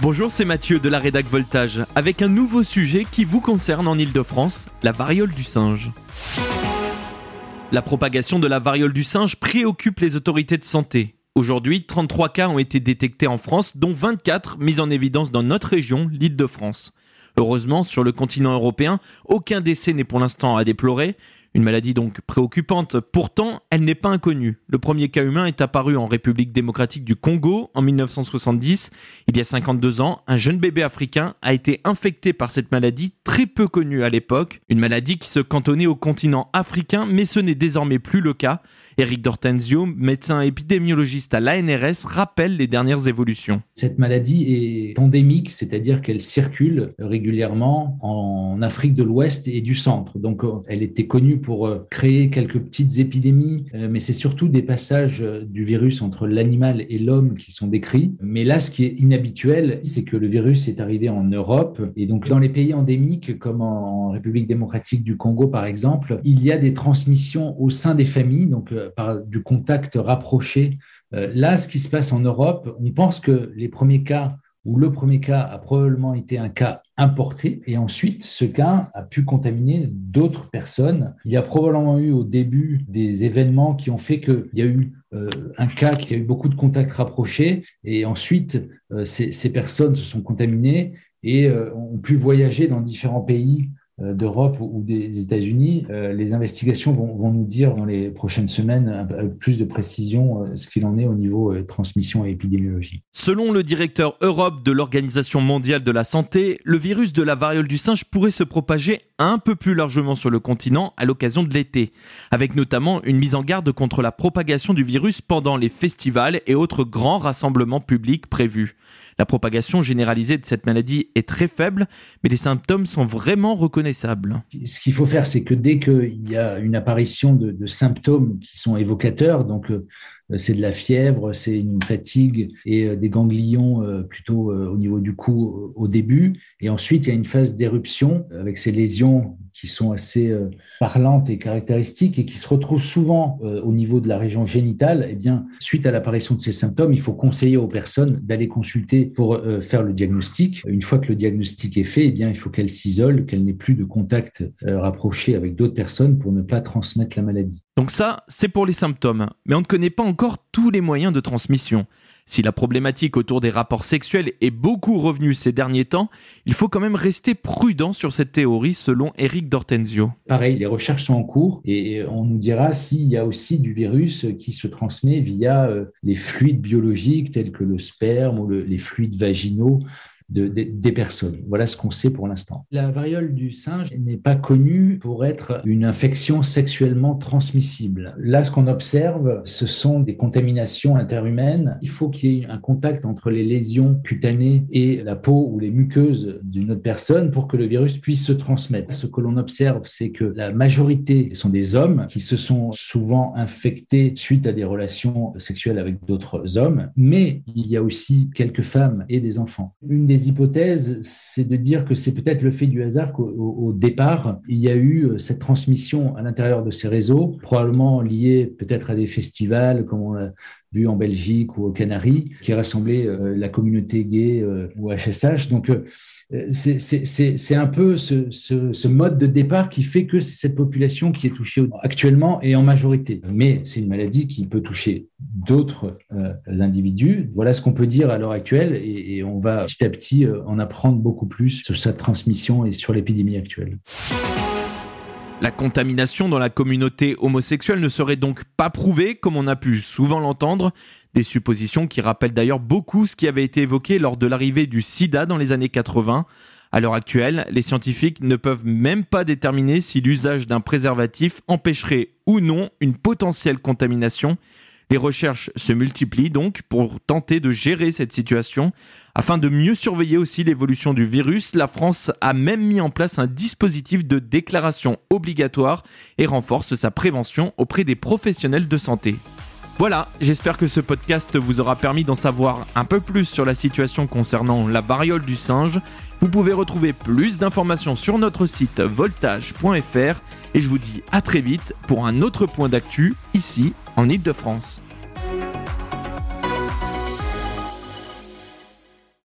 Bonjour, c'est Mathieu de la Rédac Voltage, avec un nouveau sujet qui vous concerne en Ile-de-France, la variole du singe. La propagation de la variole du singe préoccupe les autorités de santé. Aujourd'hui, 33 cas ont été détectés en France, dont 24 mis en évidence dans notre région, l'Île-de-France. Heureusement, sur le continent européen, aucun décès n'est pour l'instant à déplorer, une maladie donc préoccupante, pourtant elle n'est pas inconnue. Le premier cas humain est apparu en République démocratique du Congo en 1970. Il y a 52 ans, un jeune bébé africain a été infecté par cette maladie très peu connue à l'époque, une maladie qui se cantonnait au continent africain mais ce n'est désormais plus le cas. Eric Dortenzio, médecin épidémiologiste à l'ANRS, rappelle les dernières évolutions. Cette maladie est endémique, c'est-à-dire qu'elle circule régulièrement en Afrique de l'Ouest et du Centre. Donc elle était connue pour euh, créer quelques petites épidémies, euh, mais c'est surtout des passages euh, du virus entre l'animal et l'homme qui sont décrits. Mais là, ce qui est inhabituel, c'est que le virus est arrivé en Europe. Et donc dans les pays endémiques, comme en République démocratique du Congo par exemple, il y a des transmissions au sein des familles. Donc par du contact rapproché. Euh, là, ce qui se passe en Europe, on pense que les premiers cas ou le premier cas a probablement été un cas importé et ensuite ce cas a pu contaminer d'autres personnes. Il y a probablement eu au début des événements qui ont fait qu'il y a eu euh, un cas qui a eu beaucoup de contacts rapprochés et ensuite euh, ces, personnes se sont contaminées et ont pu voyager dans différents pays d'Europe ou des États-Unis. Euh, les investigations vont, nous dire dans les prochaines semaines avec plus de précision euh, ce qu'il en est au niveau transmission et épidémiologie. Selon le directeur Europe de l'Organisation mondiale de la santé, le virus de la variole du singe pourrait se propager un peu plus largement sur le continent à l'occasion de l'été, avec notamment une mise en garde contre la propagation du virus pendant les festivals et autres grands rassemblements publics prévus. La propagation généralisée de cette maladie est très faible, mais les symptômes sont vraiment reconnaissables. Ce qu'il faut faire, c'est que dès qu'il y a une apparition de, symptômes qui sont évocateurs, donc euh, c'est de la fièvre, c'est une fatigue et euh, des ganglions euh, plutôt au niveau du cou au début, et ensuite il y a une phase d'éruption avec ces lésions qui sont assez euh, parlantes et caractéristiques et qui se retrouvent souvent euh, au niveau de la région génitale, eh bien, suite à l'apparition de ces symptômes, il faut conseiller aux personnes d'aller consulter pour euh, faire le diagnostic. Une fois que le diagnostic est fait, eh bien, il faut qu'elle s'isole, qu'elle n'ait plus de contact rapproché avec d'autres personnes pour ne pas transmettre la maladie. Donc ça, c'est pour les symptômes, mais on ne connaît pas encore tous les moyens de transmission. Si la problématique autour des rapports sexuels est beaucoup revenue ces derniers temps, il faut quand même rester prudent sur cette théorie selon Eric Dortenzio. Pareil, les recherches sont en cours et on nous dira s'il y a aussi du virus qui se transmet via euh, les fluides biologiques tels que le sperme ou les fluides vaginaux des personnes. Voilà ce qu'on sait pour l'instant. La variole du singe n'est pas connue pour être une infection sexuellement transmissible. Là, ce qu'on observe, ce sont des contaminations interhumaines. Il faut qu'il y ait un contact entre les lésions cutanées et la peau ou les muqueuses d'une autre personne pour que le virus puisse se transmettre. Ce que l'on observe, c'est que la majorité sont des hommes qui se sont souvent infectés suite à des relations sexuelles avec d'autres hommes, mais il y a aussi quelques femmes et des enfants. Une des hypothèses, c'est de dire que c'est peut-être le fait du hasard qu'au départ, il y a eu euh, cette transmission à l'intérieur de ces réseaux, probablement liée peut-être à des festivals, comme on l'a vu en Belgique ou aux Canaries, qui rassemblaient euh, la communauté gay euh, ou HSH. Donc, c'est un peu ce, mode de départ qui fait que c'est cette population qui est touchée actuellement et en majorité. Mais c'est une maladie qui peut toucher d'autres euh, individus. Voilà ce qu'on peut dire à l'heure actuelle et, on va petit à petit euh, en apprendre beaucoup plus sur sa transmission et sur l'épidémie actuelle. La contamination dans la communauté homosexuelle ne serait donc pas prouvée, comme on a pu souvent l'entendre, des suppositions qui rappellent d'ailleurs beaucoup ce qui avait été évoqué lors de l'arrivée du sida dans les années 80. À l'heure actuelle, les scientifiques ne peuvent même pas déterminer si l'usage d'un préservatif empêcherait ou non une potentielle contamination. Les recherches se multiplient donc pour tenter de gérer cette situation. Afin de mieux surveiller aussi l'évolution du virus, la France a même mis en place un dispositif de déclaration obligatoire et renforce sa prévention auprès des professionnels de santé. Voilà, j'espère que ce podcast vous aura permis d'en savoir un peu plus sur la situation concernant la variole du singe. Vous pouvez retrouver plus d'informations sur notre site voltage.fr et je vous dis à très vite pour un autre point d'actu ici en Ile-de-France.